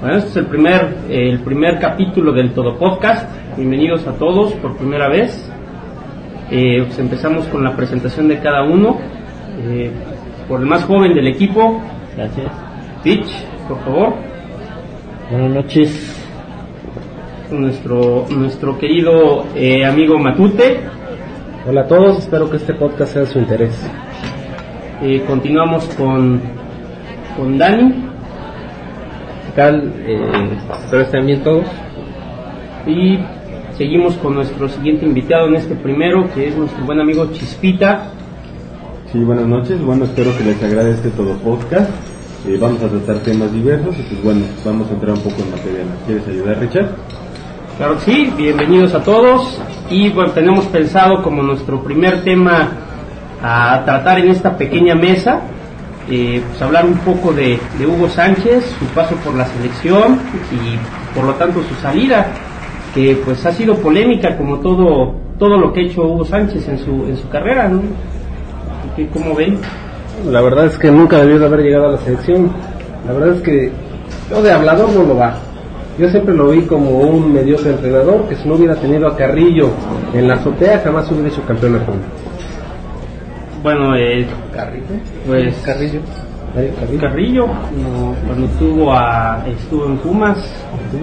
Bueno, este es el primer, el primer capítulo del Todo Podcast. Bienvenidos a todos por primera vez. Eh, pues empezamos con la presentación de cada uno. Eh, por el más joven del equipo, Gracias. Pitch, por favor. Buenas noches. Nuestro, nuestro querido eh, amigo Matute. Hola a todos, espero que este podcast sea de su interés. Continuamos con, con Dani. ¿Qué tal? Eh, estén bien todos. Y seguimos con nuestro siguiente invitado en este primero, que es nuestro buen amigo Chispita. Sí, buenas noches. Bueno, espero que les agrade este todo podcast. Eh, vamos a tratar temas diversos y pues bueno, vamos a entrar un poco en materia. ¿Nos quieres ayudar, Richard? Claro que sí, bienvenidos a todos. Y bueno, tenemos pensado como nuestro primer tema a tratar en esta pequeña mesa, eh, pues hablar un poco de, de Hugo Sánchez, su paso por la selección y por lo tanto su salida, que pues ha sido polémica como todo todo lo que ha hecho Hugo Sánchez en su en su carrera, ¿no? ¿Qué- ¿Cómo ven? La verdad es que nunca debió de haber llegado a la selección. La verdad es que yo de hablador no lo va. Yo siempre lo vi como un mediocre entrenador que si no hubiera tenido a Carrillo en la azotea jamás hubiera hecho campeón del mundo. Bueno, eh, ¿Carrillo? pues Carrillo. Carrillo. Carrillo, no, cuando estuvo a, estuvo en Pumas,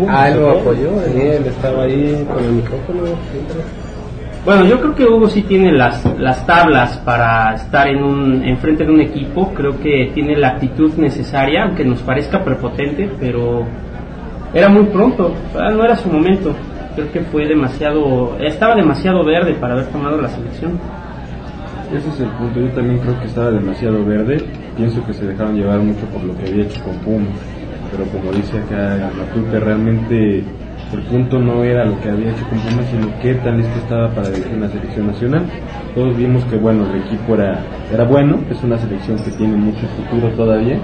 Ah, él lo apoyó, él estaba ahí con el micrófono. siempre. Bueno, yo creo que Hugo sí tiene las, las tablas para estar en un enfrente de un equipo. Creo que tiene la actitud necesaria, aunque nos parezca prepotente, pero era muy pronto, ah, no era su momento. Creo que fue demasiado, estaba demasiado verde para haber tomado la selección. Ese es el punto. Yo también creo que estaba demasiado verde. Pienso que se dejaron llevar mucho por lo que había hecho con Pumas. Pero como dice acá Matute, realmente el punto no era lo que había hecho con Pumas, sino qué tan listo estaba para dirigir una selección nacional. Todos vimos que bueno, el equipo era, era bueno, es una selección que tiene mucho futuro todavía,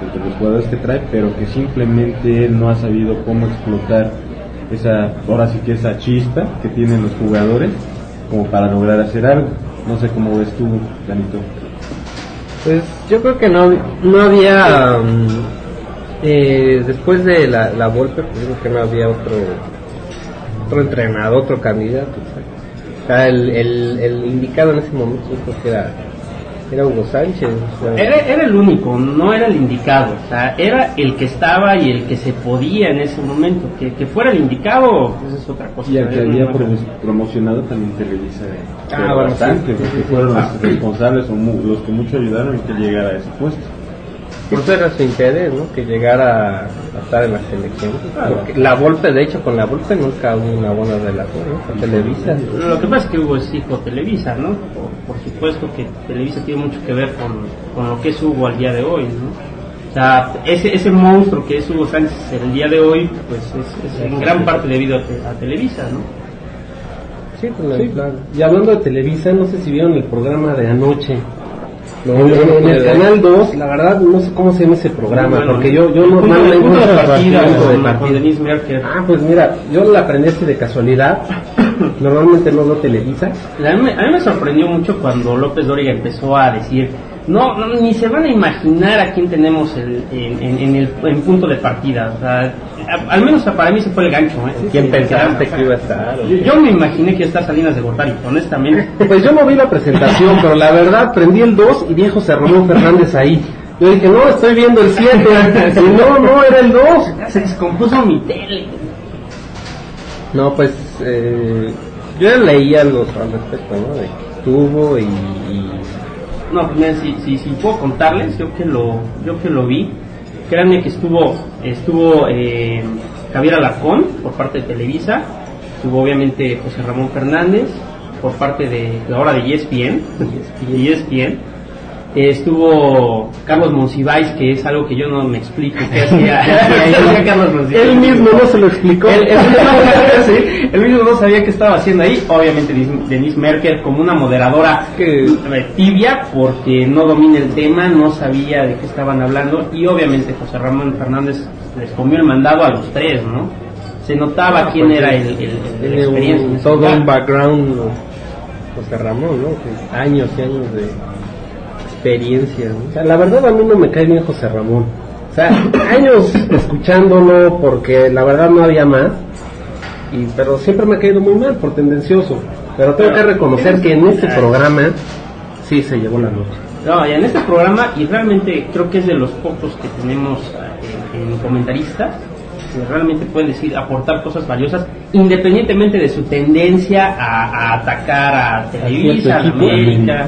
entre los jugadores que trae, pero que simplemente él no ha sabido cómo explotar esa, ahora sí que esa chispa que tienen los jugadores como para lograr hacer algo. No sé cómo ves tú, Danito. Pues yo creo que no, no había, mm, eh, después de la, la Volpe, pues creo que no había otro, otro entrenador, otro candidato. O sea, el, el, el indicado en ese momento yo creo que era, era Hugo Sánchez. o sea, Era, era el único, no era el indicado, o sea, era el que estaba y el que se podía en ese momento. Que, que fuera el indicado, pues es otra cosa. Y al que había promocionado también Televisa. Ah, pero bueno, bastante, sí, sí, porque sí, sí. fueron Ah. los responsables o mu- los que mucho ayudaron en que llegara a ese puesto. Por eso era su interés, ¿no? Que llegara a estar en la selección. Claro. La Volpe, de hecho, con la Volpe nunca hubo una buena relación, ¿no? Con Televisa. Lo que pasa es que Hugo es hijo de Televisa, ¿no? Por, supuesto que Televisa tiene mucho que ver con, con lo que es Hugo al día de hoy, ¿no? O sea, ese, ese monstruo que es Hugo Sánchez el día de hoy, pues es, es en gran parte debido a, te- a Televisa, ¿no? Sí, pues, claro. Y hablando de Televisa, no sé si vieron el programa de anoche. en, en el canal 2, la verdad no sé cómo se llama ese programa, Bueno, porque yo, yo normalmente. Ah, pues mira, yo la aprendí así de casualidad. Normalmente no veo Televisa. A mí, me- a mí me sorprendió mucho cuando López Dóriga empezó a decir, no, no, ni se van a imaginar a quién tenemos el- en, en- en el en punto de partida. O sea, a- al menos para mí se fue el gancho. ¿eh? ¿Quién Sí, pensaste que iba a estar? Yo, yo me imaginé que iba a estar Salinas de Gortari, honestamente. Pues yo no vi la presentación, pero la verdad prendí el 2 y vi a José Ramón Fernández ahí. Yo dije, no, estoy viendo el 7. Y no, no, era el 2. Ya se descompuso mi tele. No, pues eh, yo ya leí algo al respecto, ¿no? De que estuvo y, y No, pues si, si, si puedo contarles, yo que lo, yo que lo vi, créanme que estuvo, estuvo eh, Javier Alarcón por parte de Televisa, estuvo obviamente José Ramón Fernández por parte de, de ahora de E ESPN, de ESPN, estuvo Carlos Monsiváis, que es algo que yo no me explico. ¿Qué hacía, qué hacía Carlos Monsiváis? él mismo no se lo explicó. Él, él mismo, sí, él mismo no sabía qué estaba haciendo ahí. Obviamente Denise- Merker como una moderadora tibia porque no domina el tema, no sabía de qué estaban hablando y obviamente José Ramón Fernández les comió el mandado a los tres, ¿no? Se notaba quién era el, el, experiencia. todo un background José Ramón, ¿no? Años y años de experiencia. ¿no? O sea, la verdad a mí no me cae bien José Ramón. O sea, años escuchándolo porque la verdad no había más. Y, pero siempre me ha caído muy mal por tendencioso. Pero tengo que reconocer que en este programa sí se llevó la noche. No, y en este programa, y realmente creo que es de los pocos que tenemos eh, en, en comentaristas, que realmente pueden decir, aportar cosas valiosas, independientemente de su tendencia a, a atacar a Televisa, a América,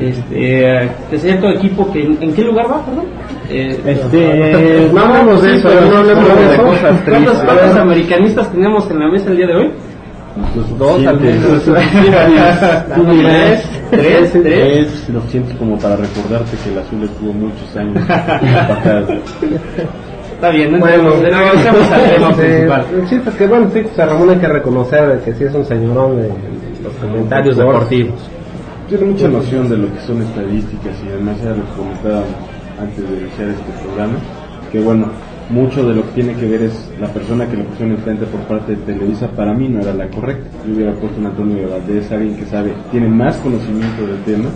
Este, de cierto equipo que, ¿en qué lugar va, perdón? Eh, Este, no hablamos de eso, pero no hablemos pero de cosas ¿Cuántos, tristes. cuántos americanistas tenemos en la mesa el día de hoy? Los Dos al menos. Tres, tres, tres. Es suficiente como para recordarte que el azul estuvo muchos años. Está bien, no Bueno, regresemos al tema eh, principal. el chiste es que, bueno, sí, José Ramón hay que reconocer que sí es un señorón de los comentarios deportivos. Tiene mucha noción de lo que son estadísticas y además ya lo que comentábamos antes de iniciar este programa, que bueno, mucho de lo que tiene que ver es la persona que le pusieron enfrente por parte de Televisa, para mí no era la correcta. Yo hubiera puesto un Antonio Valdés, alguien que sabe, tiene más conocimiento del tema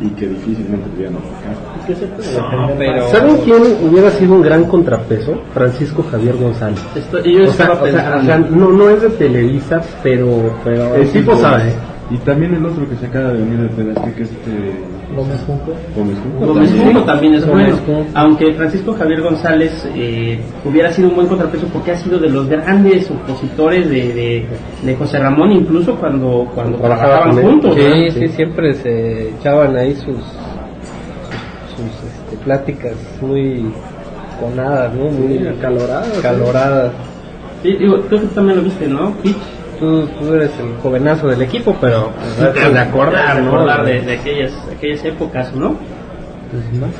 y que difícilmente pudieran atacar. pero- ¿Saben quién hubiera sido un gran contrapeso? Francisco Javier González. Yo O sea, o no, no es de Televisa, pero, pero el tipo sabe. Y también el otro que se acaba de venir de es este Gómez Junco. Gómez Junco. Gómez También. Junco también es bueno, aunque Francisco Javier González eh, hubiera sido un buen contrapeso porque ha sido de los grandes opositores de, de, de José Ramón, incluso cuando, cuando Trabajaba trabajaban juntos. ¿no? Sí, sí, siempre se echaban ahí sus, sus, sus, este, pláticas muy conadas, ¿no? Muy acaloradas, caloradas. Sí, digo, creo que también lo viste, ¿no? Pitch. Tú, tú eres el jovenazo del equipo, pero pues, de acordar, ¿no? recordar de, de aquellas, de aquellas épocas, ¿no?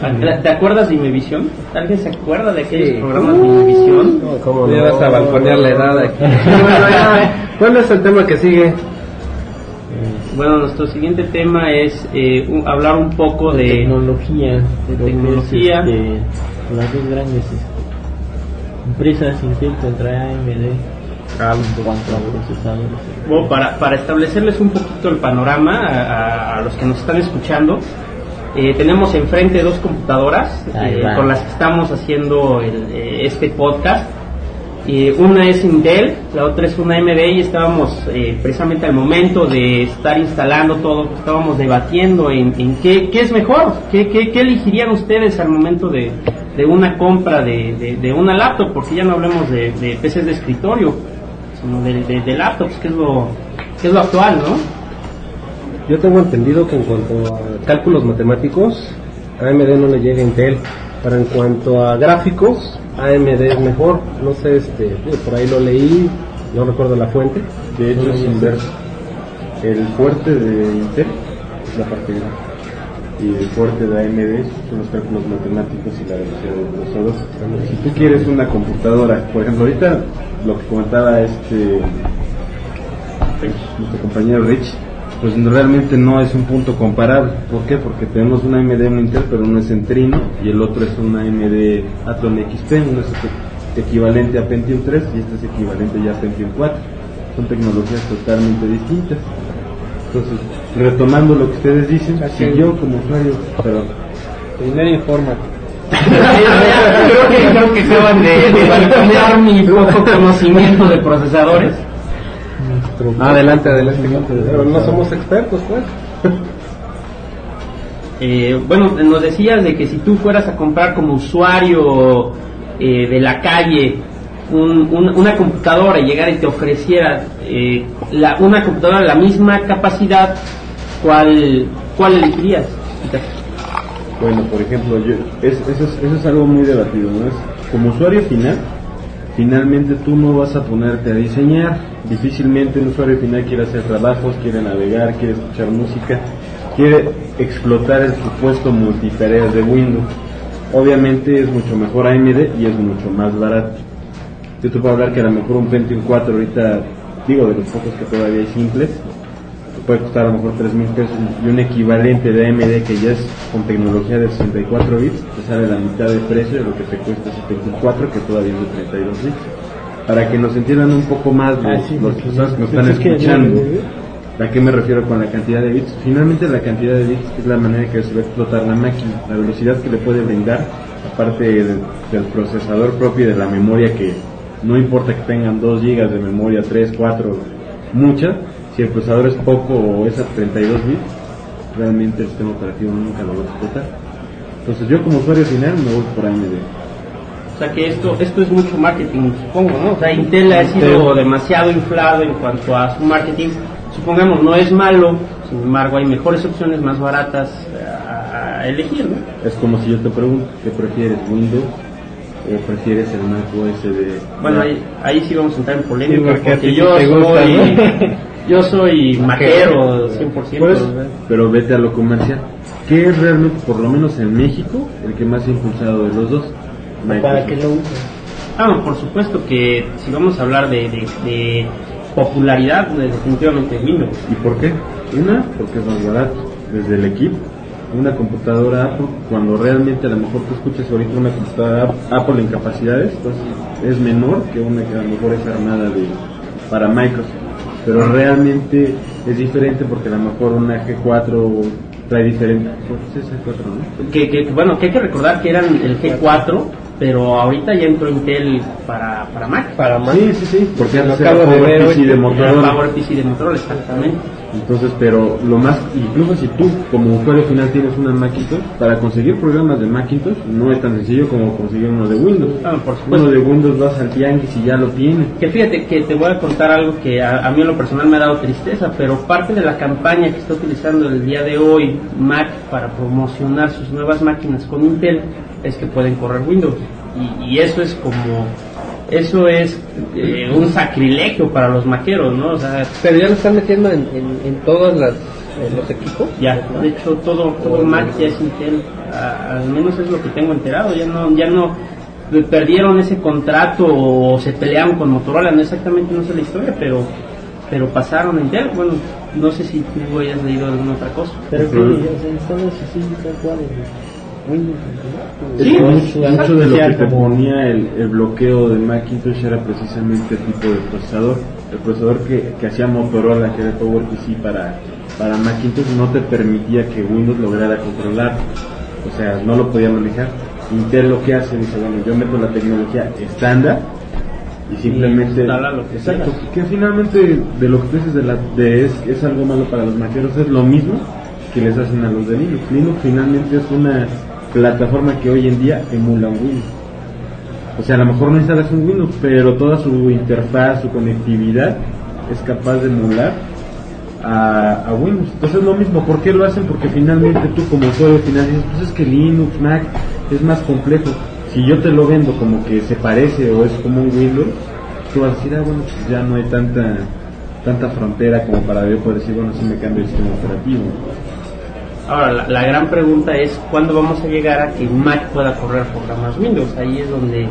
Pues ¿Te, acuerdas de Imevisión? ¿Alguien se acuerda de aquellos Sí. programas de Imevisión? No, ¿cómo Me no? vas a balconear la edad aquí. Bueno, ya, ¿Cuál es el tema que sigue? Bueno, nuestro siguiente tema es eh, un- hablar un poco de... tecnología, de lo que es, tecnología. este, las dos grandes este, empresas Intel contra AMD Bueno, para, para establecerles un poquito el panorama a, los que nos están escuchando, eh, tenemos enfrente dos computadoras eh, con las que estamos haciendo el, eh, este podcast. Una es Intel, la otra es una AMD y estábamos eh, precisamente al momento de estar instalando todo, estábamos debatiendo en, en qué, qué es mejor, qué, qué, qué elegirían ustedes al momento de, de una compra de, de- de una laptop, porque ya no hablemos de, de PCs de escritorio, sino de, de- de laptops, que es lo, que es lo actual, ¿no? Yo tengo entendido que en cuanto a cálculos matemáticos, AMD no le llega a Intel. Pero en cuanto a gráficos, AMD es mejor. No sé, este, por ahí lo leí, no recuerdo la fuente. De hecho es inverso. El fuerte de Intel es la parte gráfica. Y el fuerte de AMD son los cálculos matemáticos y la velocidad del procesador. Si tú quieres una computadora, por ejemplo, ahorita lo que comentaba este nuestro compañero Rich, pues realmente no es un punto comparable. ¿Por qué? Porque tenemos una AMD una Intel, pero uno es Centrino y el otro es una AMD Atom XP, uno es equivalente a Pentium 3 y este es equivalente ya a Pentium 4. Son tecnologías totalmente distintas. Entonces, retomando lo que ustedes dicen, si yo como usuario, perdón, Primero infórmate. creo que creo que acaban de, de balconear mi poco conocimiento de procesadores. Adelante, adelante. Pero no somos expertos, pues. Eh, bueno, nos decías de que si tú fueras a comprar como usuario eh, de la calle un- un- una computadora y llegara y te ofreciera eh, la- una computadora de la misma capacidad, ¿cuál, cuál elegirías? Bueno, por ejemplo, yo, es- eso, es, eso es algo muy debatido, ¿no? Es, como usuario final, finalmente tú no vas a ponerte a diseñar. Difícilmente un usuario final quiere hacer trabajos, quiere navegar, quiere escuchar música, quiere explotar el supuesto multitareas de Windows. Obviamente es mucho mejor AMD y es mucho más barato. Yo te puedo hablar que a lo mejor un Pentium 4 ahorita, digo de los pocos que todavía hay simples, puede costar a lo mejor 3 mil pesos y un equivalente de AMD que ya es con tecnología de 64 bits, te sale la mitad de precio de lo que te cuesta ese Pentium 4 que todavía es de 32 bits. Para que nos entiendan un poco más los, Ah, sí, los porque personas que nos están escuchando. ¿A qué me refiero con la cantidad de bits? Finalmente la cantidad de bits es la manera que se va a explotar la máquina, la velocidad que le puede brindar aparte del procesador propio y de la memoria que no importa que tengan 2 GB de memoria, 3, 4, muchas, si el procesador es poco o es a 32 bits, realmente el sistema operativo nunca lo va a explotar. Entonces yo como usuario final me voy por AMD. O sea que esto, esto es mucho marketing, supongo, ¿no? O sea, Intel ha sido demasiado inflado en cuanto a su marketing. Supongamos, no es malo, sin embargo hay mejores opciones más baratas a, a elegir, ¿no? Es como si yo te pregunto, ¿qué prefieres, Windows o prefieres el Mac OS de... Bueno, ahí, ahí sí vamos a entrar en polémica, Sí, porque porque, yo, te gusta, soy, ¿no? yo soy maquero 100%. Pues, pero vete a lo comercial. ¿Qué es realmente, por lo menos en México, el que más ha impulsado de los dos? ¿Para qué lo usan? Ah, no, por supuesto que si vamos a hablar de, de, de popularidad, pues, definitivamente Windows. ¿Y por qué? Una, porque es más barato, desde el equipo. Una computadora Apple, cuando realmente a lo mejor tú escuchas ahorita una computadora Apple en capacidades, pues es menor que una que a lo mejor es armada de, para Microsoft. Pero realmente es diferente porque a lo mejor una G4 trae diferente. Pues es G4, ¿no? Que, que, bueno, que hay que recordar que eran el G4, pero ahorita ya entró Intel para, para Mac. Para más. Sí, sí, sí, porque era acabo de Power ver PC de Motorola. PowerPC de Motorola, exactamente. Entonces, pero lo más, incluso si tú como usuario final tienes una Macintosh, para conseguir programas de Macintosh no es tan sencillo como conseguir uno de Windows. Ah, por Uno supuesto. de Windows vas al tianguis y ya lo tienes. Que fíjate que te voy a contar algo que a, a mí en lo personal me ha dado tristeza, pero parte de la campaña que está utilizando el día de hoy Mac para promocionar sus nuevas máquinas con Intel es que pueden correr Windows. Y, y eso es como, eso es eh, un sacrilegio para los maqueros, ¿no? O sea, Pero ya lo están metiendo en, en, en todos las, en los equipos. ya, de hecho todo, todo Mac ya es Intel, a- al menos es lo que tengo enterado, ya no, ya no perdieron ese contrato o se pelearon con Motorola, no exactamente no sé la historia, pero pero pasaron a Intel, bueno, no sé si tú hayas leído alguna otra cosa. Pero que, Ujú. o sea, son así, sí, tal cual. ¿no? Sí, Mucho de lo que te ponía el, el bloqueo de Macintosh era precisamente el tipo de procesador. El procesador que, que hacía Motorola, que era PowerPC para, para Macintosh, no te permitía que Windows lograra controlar. O sea, no lo podía manejar. Intel lo que hace, dice, bueno, yo meto la tecnología estándar y simplemente... lo que Exacto, que finalmente de lo que tú dices de, la, de es, es algo malo para los maqueros, es lo mismo que les hacen a los de Linux. Linux finalmente es una plataforma que hoy en día emula un Windows. O sea, a lo mejor no instalas un Windows, pero toda su interfaz, su conectividad es capaz de emular a, Windows. Entonces es lo mismo, ¿por qué lo hacen? Porque finalmente tú como usuario final dices, pues es que Linux, Mac es más complejo. Si yo te lo vendo como que se parece o es como un Windows, tú vas a decir, ah, bueno, pues ya no hay tanta tanta frontera como para yo poder decir, bueno, sí me cambio el sistema operativo. Ahora, la, la gran pregunta es, ¿cuándo vamos a llegar a que Mac pueda correr programas Windows? Ahí es donde,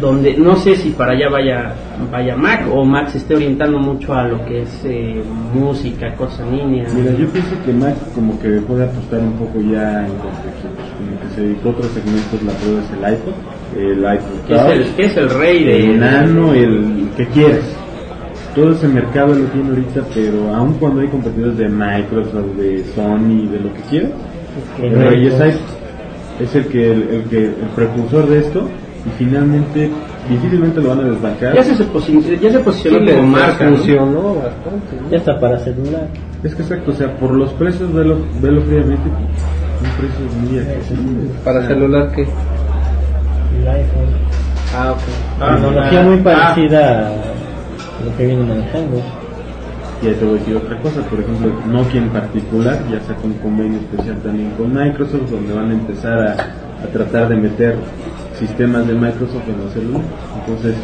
donde no sé si para allá vaya, vaya Mac o Mac se esté orientando mucho a lo que es eh, música, cosas en línea. Mira, yo pienso que Mac como que dejó de apostar un poco ya en como que se dedicó a otros segmentos, la prueba es el iPod, el iPod es el, que es el rey de... el Nano, el que quieras. Todo ese mercado lo tiene ahorita, pero aun cuando hay competidores de Microsoft, de Sony, de lo que quieras, el rey es el que el, el que el precursor de esto y finalmente difícilmente lo van a desbancar. Ya se, se posi- ya se posicionó Sí, como marca. ¿no? funcionó bastante. ¿no? Ya está para celular. Es que exacto, o sea, por los precios, velo, velo fríamente, un precio muy accesible. Para celular que. El iPhone. Ah, ok. Ah, Tecnología ah, muy ah. parecida a lo que viene manejando. Y ahí te voy a decir otra cosa, por ejemplo, Nokia en particular ya sacó un convenio especial también con Microsoft, donde van a empezar a, a tratar de meter sistemas de Microsoft en los celulares. Entonces,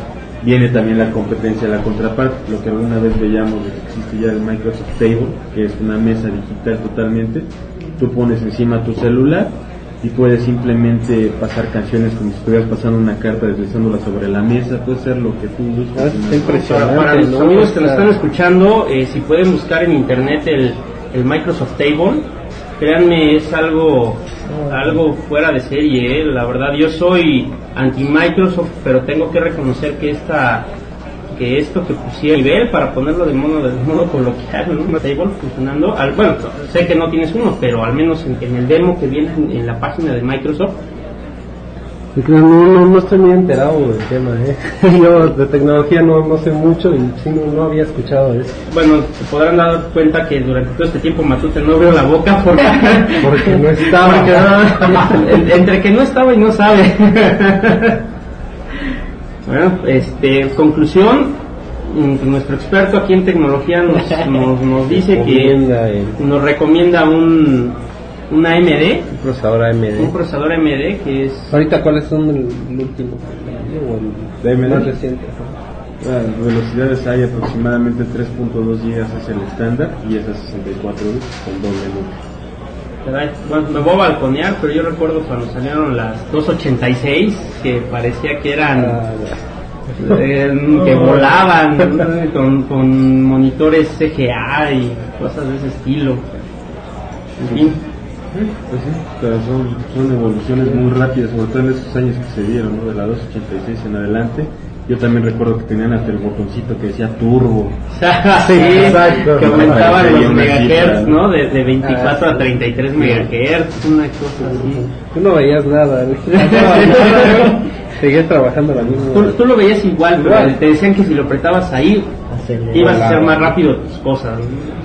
viene también la competencia, la contraparte, lo que alguna vez veíamos de que existe ya el Microsoft Table, que es una mesa digital totalmente. Tú pones encima tu celular y puedes simplemente pasar canciones como si estuvieras pasando una carta deslizándola sobre la mesa, puedes hacer lo que tú gustes. Ah, está Para, impresionante. para los ¿no? amigos que lo Está- están escuchando, eh, si pueden buscar en internet el, el Microsoft Table, créanme, es algo, algo fuera de serie. eh. La verdad, yo soy anti-Microsoft, pero tengo que reconocer que esta que esto que pusieron a nivel para ponerlo de modo, de modo coloquial, ¿no? Un table funcionando. Al, bueno, sé que no tienes uno, pero al menos en, en el demo que viene en, en la página de Microsoft, No, no, no, estoy muy enterado del tema, ¿eh? Yo de tecnología no, no sé mucho y sí, no, no, había escuchado eso. Bueno, se podrán dar cuenta que durante todo este tiempo Matute no abrió la boca porque, porque no estaba. Porque entre que no estaba y no sabe. Bueno, este, conclusión, mm, nuestro experto aquí en tecnología nos, nos, nos dice que nos recomienda un una AMD. Un procesador AMD. Un procesador AMD que es... Ahorita, ¿cuáles son el, último? ¿De AMD? Más reciente. Las velocidades hay aproximadamente 3.2 GB es el estándar y es a 64 bits con doble núcleo. Bueno, me voy a balconear, pero yo recuerdo cuando salieron las 286 que parecía que eran ah, eh, que volaban con, con monitores CGA y cosas de ese estilo. En fin. Pues sí, pero son, son evoluciones muy rápidas, sobre todo en esos años que se dieron, ¿no? de la 286 en adelante. Yo también recuerdo que tenían hasta el botoncito que decía turbo. sí, exacto. Que aumentaban los megahertz, ¿no? De, de 24 a 33 ah, megahertz, una cosa así. Tú no veías nada. Seguías trabajando la misma. Tú, tú, lo veías igual, pero te decían que si lo apretabas ahí, ibas a hacer más rápido tus cosas.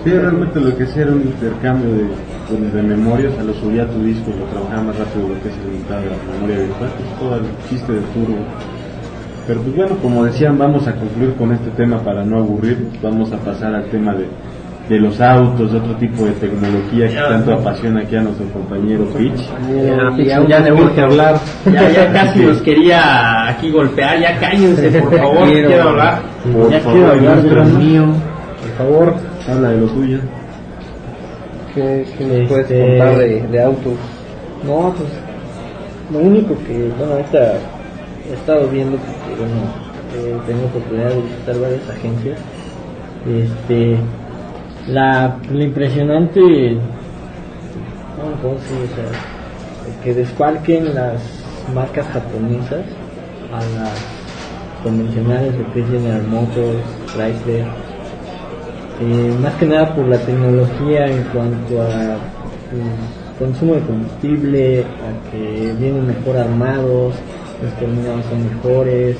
Sí, realmente lo que hacía era un intercambio de, pues, de memorias, a lo subía a tu disco y lo trabajaba más rápido de lo que es el de la memoria virtual, pues todo el chiste de turbo. Pero pues bueno, como decían, vamos a concluir con este tema para no aburrir, vamos a pasar al tema de, de los autos, de otro tipo de tecnología que tanto apasiona aquí a nuestro compañero Pitch. Ya, ya, le urge hablar. Ya, ya casi nos quería aquí golpear, ya cállense, por favor, quiero hablar. ya quiero hablar de lo mío. Por favor, habla de lo suyo. ¿Qué, qué me puedes este, contar de, de, autos? No, pues lo único que, bueno, ahorita he estado viendo, porque bueno, eh, tengo oportunidad de visitar varias agencias. Este, la, impresionante, ¿cómo se dice? que desfalquen las marcas japonesas a las convencionales, de que General Motors, Chrysler, eh, más que nada por la tecnología en cuanto a pues, consumo de combustible, a que vienen mejor armados, los terminados son mejores,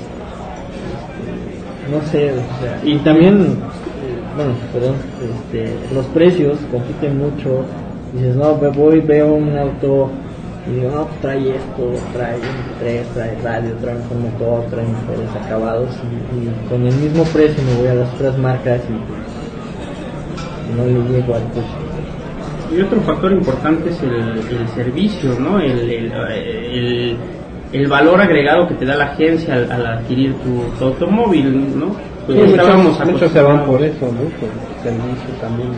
este, no sé, y también, eh, bueno, perdón, este, los precios compiten mucho, dices, no, voy, veo un auto y digo, no, trae esto, trae 3, trae radio, trae un motor, trae mejores acabados y, con el mismo precio me voy a las otras marcas y no le llego al Y otro factor importante es el, servicio, ¿no? El, el, valor agregado que te da la agencia al, adquirir tu, automóvil, ¿no? Pues estábamos muchos, se van por eso, ¿no? Por el servicio también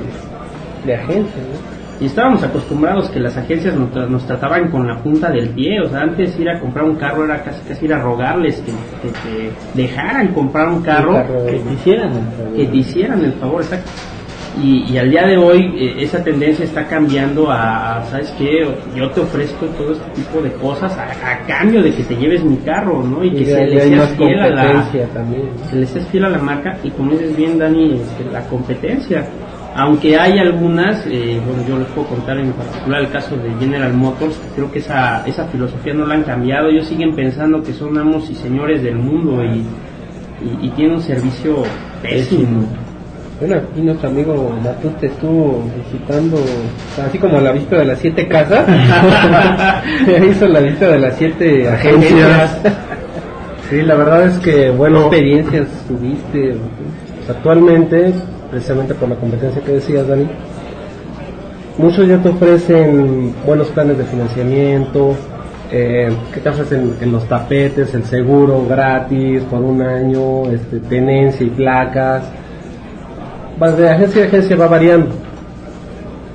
de, agencia, ¿no? y estábamos acostumbrados que las agencias nos, trataban con la punta del pie, o sea, antes ir a comprar un carro era casi casi ir a rogarles que, te dejaran comprar un carro, que te hicieran el favor, que te hicieran el favor, exacto. Y, al día de hoy eh, esa tendencia está cambiando a, ¿sabes qué? Yo te ofrezco todo este tipo de cosas a, cambio de que te lleves mi carro, ¿no? Y, que se le seas fiel a la se le seas fiel a la marca y como dices bien Dani, este, la competencia. Aunque hay algunas, eh, bueno, yo les puedo contar en particular el caso de General Motors, creo que esa, esa filosofía no la han cambiado, ellos siguen pensando que son amos y señores del mundo y, y, y tienen un servicio pésimo. Bueno, aquí nuestro amigo Matute estuvo visitando, así como la vista de las siete casas, hizo la vista de las siete agencias. sí, la verdad es que, bueno, experiencias tuviste? Pues, actualmente, precisamente por la competencia que decías, Dani, muchos ya te ofrecen buenos planes de financiamiento, eh, que te ofrecen en los tapetes, el seguro gratis por un año, este, tenencia y placas de agencia a agencia va variando.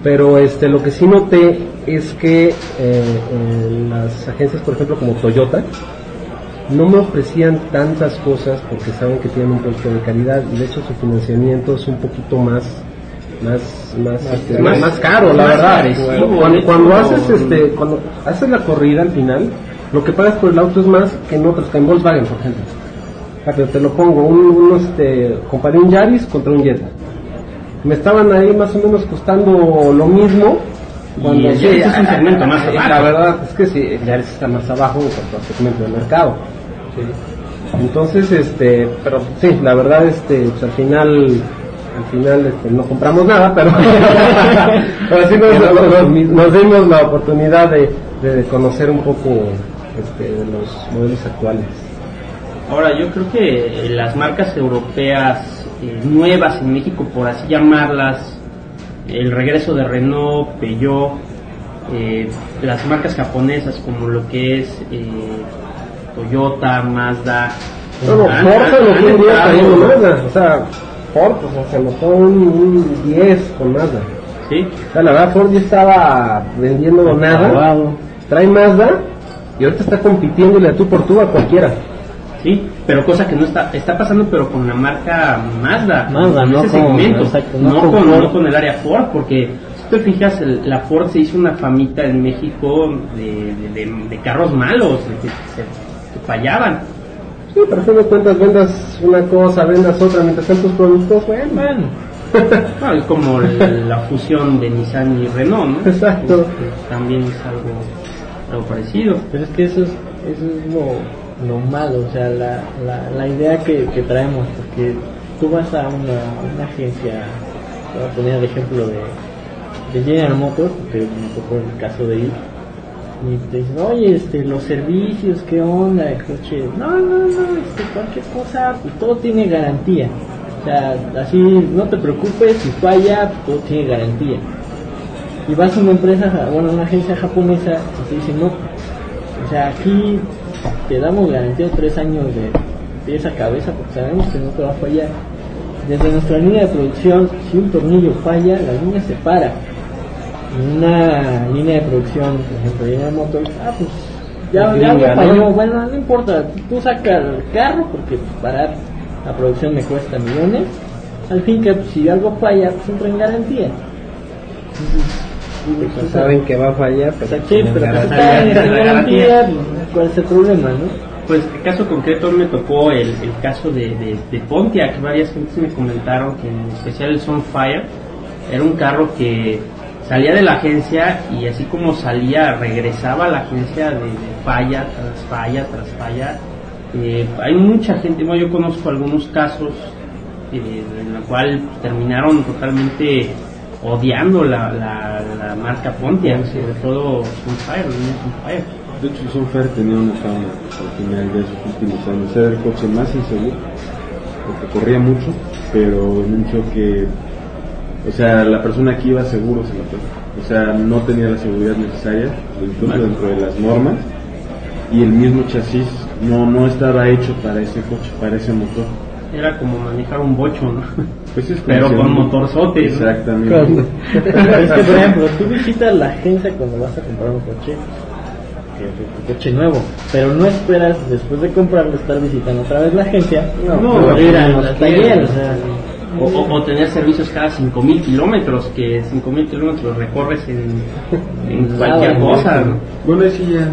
Pero este, lo que sí noté es que eh, las agencias, por ejemplo, como Toyota, no me ofrecían tantas cosas porque saben que tienen un producto de calidad y de hecho su financiamiento es un poquito más más más, más, este, caro. la verdad. cuando, haces este cuando haces la corrida al final lo que pagas por el auto es más que en otros que en Volkswagen por ejemplo. Te lo pongo un, este comparé un Yaris contra un Jetta me estaban ahí más o menos costando lo mismo y el sí, Yaris es un segmento más ah, abajo. La verdad es que sí, Yaris está más abajo en cuanto al segmento de mercado. Sí. Entonces, este, pero sí, la verdad, este, pues, al final, al final, este, no compramos nada, pero, pero sí nos, nos- nos dimos la oportunidad de, de conocer un poco, este, de los modelos actuales. Ahora, yo creo que las marcas europeas eh, nuevas en México, por así llamarlas, el regreso de Renault, Peugeot, eh, las marcas japonesas como lo que es eh, Toyota, Mazda, Bueno, Ford se han notó un 10 entrado- también con Mazda, o sea, Ford, o sea, se notó un, un 10 con Mazda. ¿sí? O sea, la verdad, Ford ya estaba vendiendo nada, Acabado. trae Mazda y ahorita está compitiéndole a tú por tú a cualquiera. Sí, pero cosa que no está está pasando pero con la marca Mazda, Mazda, en no ese con- segmento, exacto, no, no con con, Ford. no con el área Ford, porque si te fijas el- la Ford se hizo una famita en México de, de- de- de carros malos, de que, se- que fallaban. Sí, pero a fin de cuentas vendas una cosa, vendas otra, mientras tanto tus productos, bueno, Bueno, No, es como la fusión de Nissan y Renault, ¿no? Exacto. Que también es algo, algo parecido. pero es que eso es, eso es lo, lo malo, o sea, la, la, la idea que, que traemos, porque tú vas a una, una agencia, te voy a poner el ejemplo de, de General Motors, porque me tocó el caso de ir, y te dicen, oye, este, los servicios, ¿qué onda? El coche, no, no, no, este, cualquier cosa, pues todo tiene garantía. O sea, así, no te preocupes, si falla, todo tiene garantía. Y vas a una empresa, bueno, una agencia japonesa, y te dicen, no, o sea, aquí te damos garantía de tres años de pies a cabeza, porque sabemos que no te va a fallar. Desde nuestra línea de producción, si un tornillo falla, la línea se para en una línea de producción, por ejemplo, General Motors, ah, pues ya, ya ¿no? falló, bueno, no importa, tú saca el carro porque parar la producción me cuesta millones, al fin que pues, si algo falla, pues entra en garantía. Entonces, pues saben que va a fallar, pero sí, pero pues, está en garantía, pues, ¿cuál es el problema, no? Pues el caso concreto me tocó el, el caso de, de, de Pontiac, varias gentes me comentaron que en especial el Sunfire era un carro que salía de la agencia y así como salía regresaba a la agencia de, de falla tras falla tras falla. Eh, hay mucha gente, bueno, yo conozco algunos casos eh, en la cual terminaron totalmente odiando la, la, la marca Pontiac, sobre todo Sunfire, Sunfire. De hecho, Sunfire tenía una fama al final de esos últimos años. Era el coche más inseguro, porque corría mucho, pero en un choque, o sea, la persona que iba seguro se la fue. O sea, no tenía la seguridad necesaria, incluso dentro de las normas, y el mismo chasis no, no estaba hecho para ese coche, para ese motor. Era como manejar un bocho, ¿no? Pues es Pero con motorzote, ¿no? Exactamente. es que, por ejemplo, tú visitas la agencia cuando vas a comprar un coche, un coche nuevo, pero no esperas después de comprarlo estar visitando otra vez la agencia, No, o ir no, al no, taller, no. o sea, O, o- o tener servicios cada 5.000 kilómetros, que 5.000 kilómetros recorres en, en cualquier cosa, ¿no? Bueno, sí ya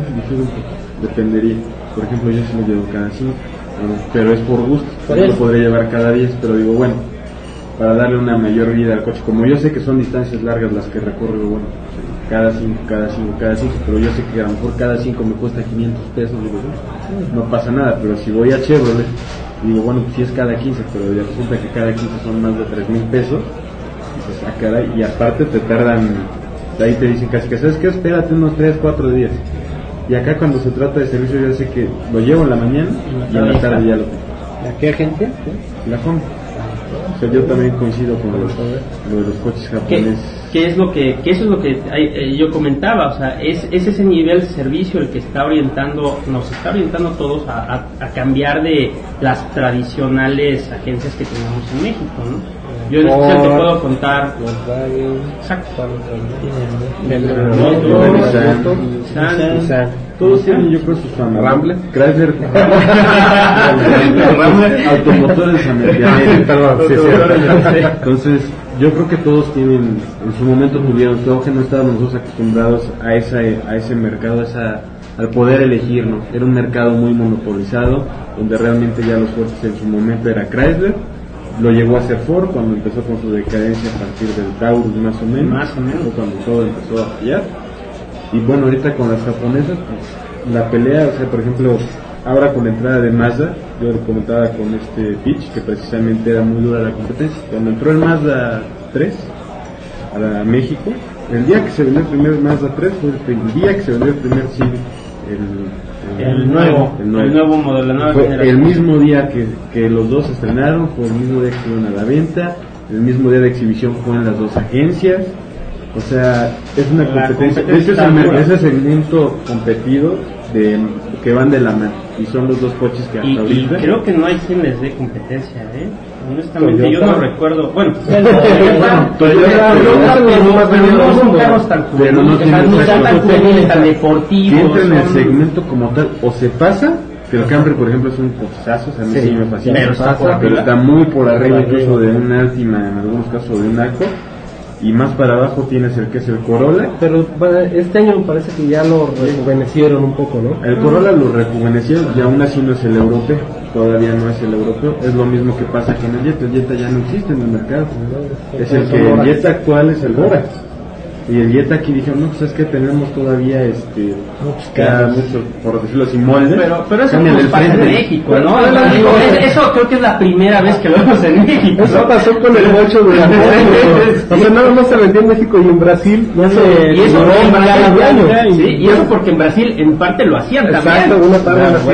dependería. Por ejemplo, yo sí lo llevo cada 5, pero es por gusto. Por lo podría llevar cada 10, pero digo, bueno, para darle una mayor vida al coche. Como yo sé que son distancias largas las que recorro, bueno, cada 5, cada 5, cada 5, pero yo sé que a lo mejor cada 5 me cuesta 500 pesos, digo, bueno, no pasa nada, pero si voy a Chevrolet, digo, bueno, pues sí es cada 15, pero ya resulta que cada 15 son más de 3 mil pesos, pues, ah, caray, y aparte te tardan, ahí te dicen casi que, ¿sabes qué? Espérate unos 3, 4 días. Y acá cuando se trata de servicio yo sé que lo llevo en la mañana y en la tarde ya lo tengo. ¿A qué gente? La compro. O sea, yo también coincido con los, lo de los coches ¿Qué, japoneses. qué es lo que, eso es lo que hay- eh, yo comentaba? O sea, es, es ese nivel de servicio el que está orientando, nos está orientando a todos a, a- a cambiar de las tradicionales agencias que tenemos en México, ¿no? Yo en especial te puedo contar, exacto. Todos tienen yo creo sus famas. Rambler. Chrysler. Automotores americanos. Perdón, sí, sí. Entonces, yo creo que todos tienen, en su momento tuvieron, creo que no estábamos nosotros acostumbrados a, esa, a ese mercado, a esa, al poder elegir, ¿no? Era un mercado muy monopolizado, donde realmente ya los fuertes en su momento era Chrysler lo llegó a hacer Ford cuando empezó con su decadencia a partir del Taurus más o menos. Más o menos. Cuando todo empezó a fallar. Y bueno, ahorita con las japonesas, pues la pelea, o sea, por ejemplo, ahora con la entrada de Mazda, yo lo comentaba con este pitch que precisamente era muy dura la competencia. Cuando entró el Mazda 3 a la México, el día que se vendió el primer Mazda 3 fue el día que se vendió el primer Civic, el, El nuevo, el nuevo modelo, la nueva fue el mismo día que, que los dos estrenaron, fue el mismo día que fueron a la venta, el mismo día de exhibición fue en las dos agencias. O sea, es una competencia. competencia De hecho, es el, dura. es el segmento competido de, que van de la mano. Y son los dos coches que hasta Y, y ahorita. creo que no hay quien les dé competencia, ¿eh? Honestamente, yo Toyota. no recuerdo. Bueno, Toyota, Toyota, Toyota, pero- más pero bien no son carros tan Pero no tienen tan deportivos. entra en el segmento como tal, o se pasa, que el Camry, por ejemplo, es un cochazo, o sea, a mí Sí, sí me fascina, pero pero está muy por arriba arriba. incluso de un Altima, en algunos casos de un Accord, y más para abajo tienes el que es el Corolla, Pero este año me parece que ya lo rejuvenecieron un poco, ¿no? el Corolla lo rejuveneció y aún así no es el europeo, todavía no es el europeo, es lo mismo que pasa con el Jetta, el Jetta ya no existe en el mercado, es el que el Jetta actual es el Bora. Y el Jetta aquí dijeron, no, pues es que tenemos todavía este, cada mucho, por decirlo así, molde. Pero, pero eso pues el pasa en frente. México, ¿no? Eso creo que es la primera vez que lo vemos en México. Eso pasó con el bocho de la O sea, nada más se vendió en México y en Brasil. No sé, Y eso, y eso porque en Brasil en parte lo hacían Exacto, también.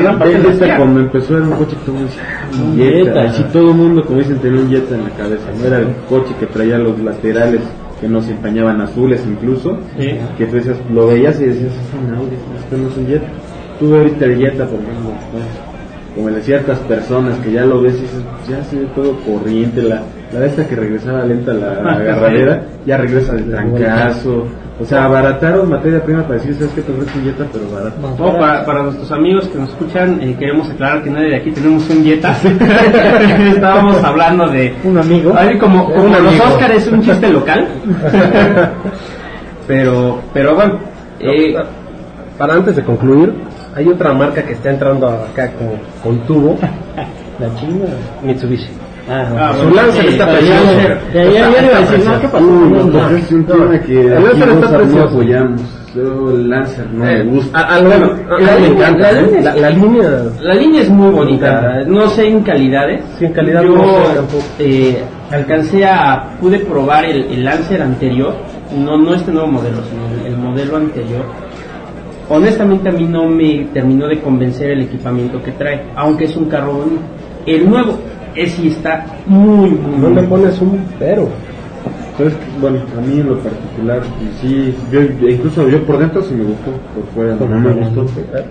una parte cuando empezó era un coche que todo el mundo decía, "Ah. Así todo el mundo, como dicen, tenía un Jetta en la cabeza. No era el coche que traía los laterales que no se empañaban azules incluso. Sí. Que tú decías, lo veías y decías, es un Audi, esto no es un Jetta. Tú ve ahorita el Jetta, por ejemplo, ¿no? como de ciertas personas que ya lo ves y dices, "Pues ya se ve todo corriente. La, la de esta que regresaba lenta la agarradera, ya regresa de trancazo. O sea, abarataron materia prima para decir, ¿sabes qué? Te ofrezco un Jetta, pero barato. No, para, para nuestros amigos que nos escuchan, eh, queremos aclarar que nadie de aquí tenemos un Jetta. Estábamos hablando de... Un amigo. Ahí como, como Un los. Oscar es un chiste local. pero, pero bueno, eh, Para antes de concluir, hay otra marca que está entrando acá con, con tubo, La china. Mitsubishi. Ah, no. Ah, Su Lancer sí, está pero precioso. Ya, ya, ya, ya iba a decir, no, ¿qué pasó? Uy, No, no. es un tema que El aquí Lancer no, está precioso. apoyamos. Yo el Lancer no me Eh, gusta. a- a lo- Bueno, a- la a mí me línea- encanta, la ¿eh? línea- la, la línea la línea es muy bonita. No sé en calidades. Sí, en calidad Yo no sé tampoco. eh, alcancé a, pude probar el, el Lancer anterior, no, no este nuevo modelo, sino el, el modelo anterior. Honestamente a mí no me terminó de convencer el equipamiento que trae, aunque es un carro bonito. El nuevo, es sí está muy, muy, no le pones un pero. Entonces, bueno, a mí en lo particular, y sí, yo, incluso yo por dentro sí me gustó, por fuera no me gustó.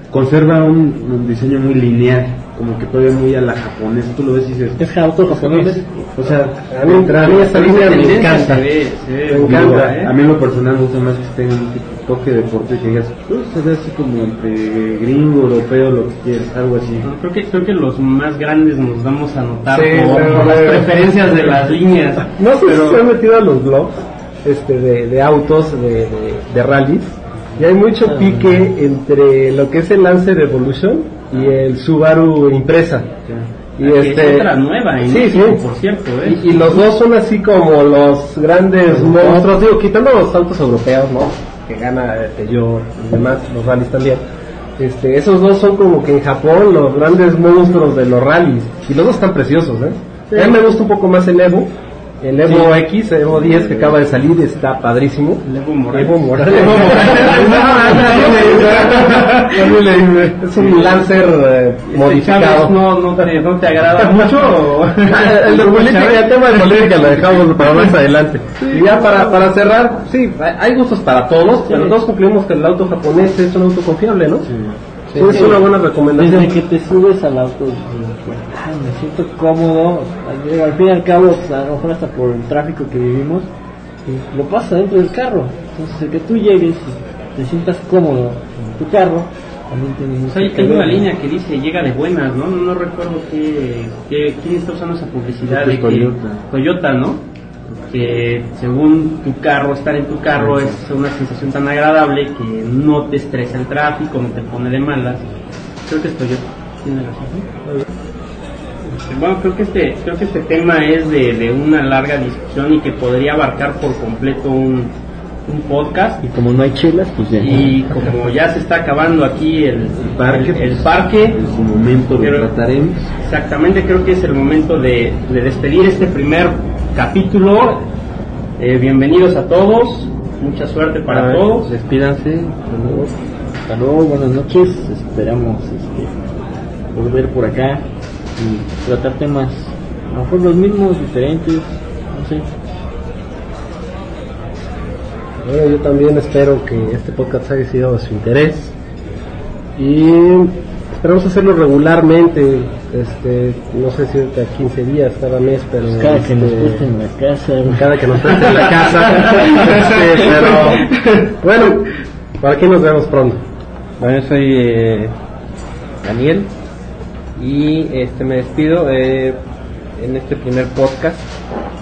Conserva un, un diseño muy lineal, como que todavía muy a la japonesa. Tú lo ves y dices, Es auto japonés. o sea, A mí, a mí esta línea me encanta. se ve, se ve Me bonita, encanta, ¿eh? A mí en lo personal me gusta más que tenga un toque de deporte que digas, pues se ve así como entre gringo, europeo, lo que quieras, algo así. No, creo que creo que los más grandes nos vamos a notar Sí, por, pero- por las preferencias de las líneas. No sé Pero- si se han metido a los blogs este, de, de autos, de, de, de rallies, y hay mucho pique entre lo que es el Lancer Evolution y el Subaru Impresa. Y este, es otra nueva en sí, México, sí. por cierto, ¿eh? Y, y los dos son así como los grandes monstruos, digo, quitando los autos europeos, ¿no? Que gana Peugeot y demás, los rallies también. Este, esos dos son como que en Japón los grandes monstruos de los rallies. Y los dos están preciosos, ¿eh? A mí me gusta un poco más el Evo. El Evo X, el Evo 10 que acaba de salir, está padrísimo. El Evo Morales. Evo Morales. Es un Lancer eh, modificado. No, no, te, ¿No te agrada mucho? el de política, el tema de política lo dejamos para más adelante. Y ya para, para cerrar, sí, hay gustos para todos, pero todos concluimos que el auto japonés es un auto confiable, ¿no? Sí, es una buena recomendación. Desde que te subes al auto, dices, "Ay, me siento cómodo. Al, al fin y al cabo, pues, a lo mejor hasta por el tráfico que vivimos, y lo pasa dentro del carro. Entonces, el que tú llegues y te sientas cómodo en tu carro, también tiene mucho Pues ahí que tengo una línea que dice llega de buenas, ¿no? No, no recuerdo qué, qué- quién está usando esa publicidad de que que Toyota. Toyota, ¿no? Que según tu carro, estar en tu carro es una sensación tan agradable que no te estresa el tráfico, no te pone de malas. Creo que es Toyota. Tiene razón. Bueno, creo que este, creo que este tema es de, de una larga discusión y que podría abarcar por completo un, un podcast. Y como no hay chelas, pues ya. Y como ya se está acabando aquí el, parque, el, el pues, parque, En su momento lo trataremos. exactamente creo que es el momento de, de despedir este primer capítulo. Eh, bienvenidos a todos, mucha suerte para ver, todos. Despídanse. Hasta luego, buenas noches. Esperamos este, volver por acá y tratar temas, a lo mejor los mismos, diferentes, no sé. Bueno, yo también espero que este podcast haya sido de su interés y esperamos hacerlo regularmente, este, no sé si a 15 días, cada mes, pero Cada que nos este, en la casa. cada que nos preste la casa, este, pero bueno, para aquí nos vemos pronto. Bueno, yo soy eh, Daniel y este me despido eh, en este primer podcast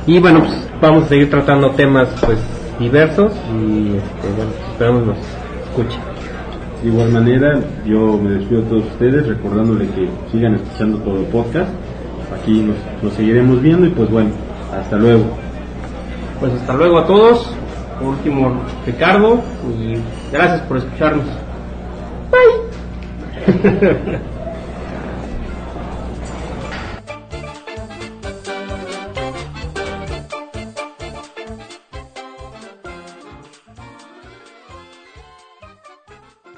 y bueno, pues vamos a seguir tratando temas pues diversos y este, bueno, pues, esperamos nos escuchen. De igual manera, yo me despido de todos ustedes recordándole que sigan escuchando todo el podcast. Aquí nos, nos seguiremos viendo y pues bueno, hasta luego. Pues hasta luego a todos. Por último, Ricardo, y gracias por escucharnos. Bye.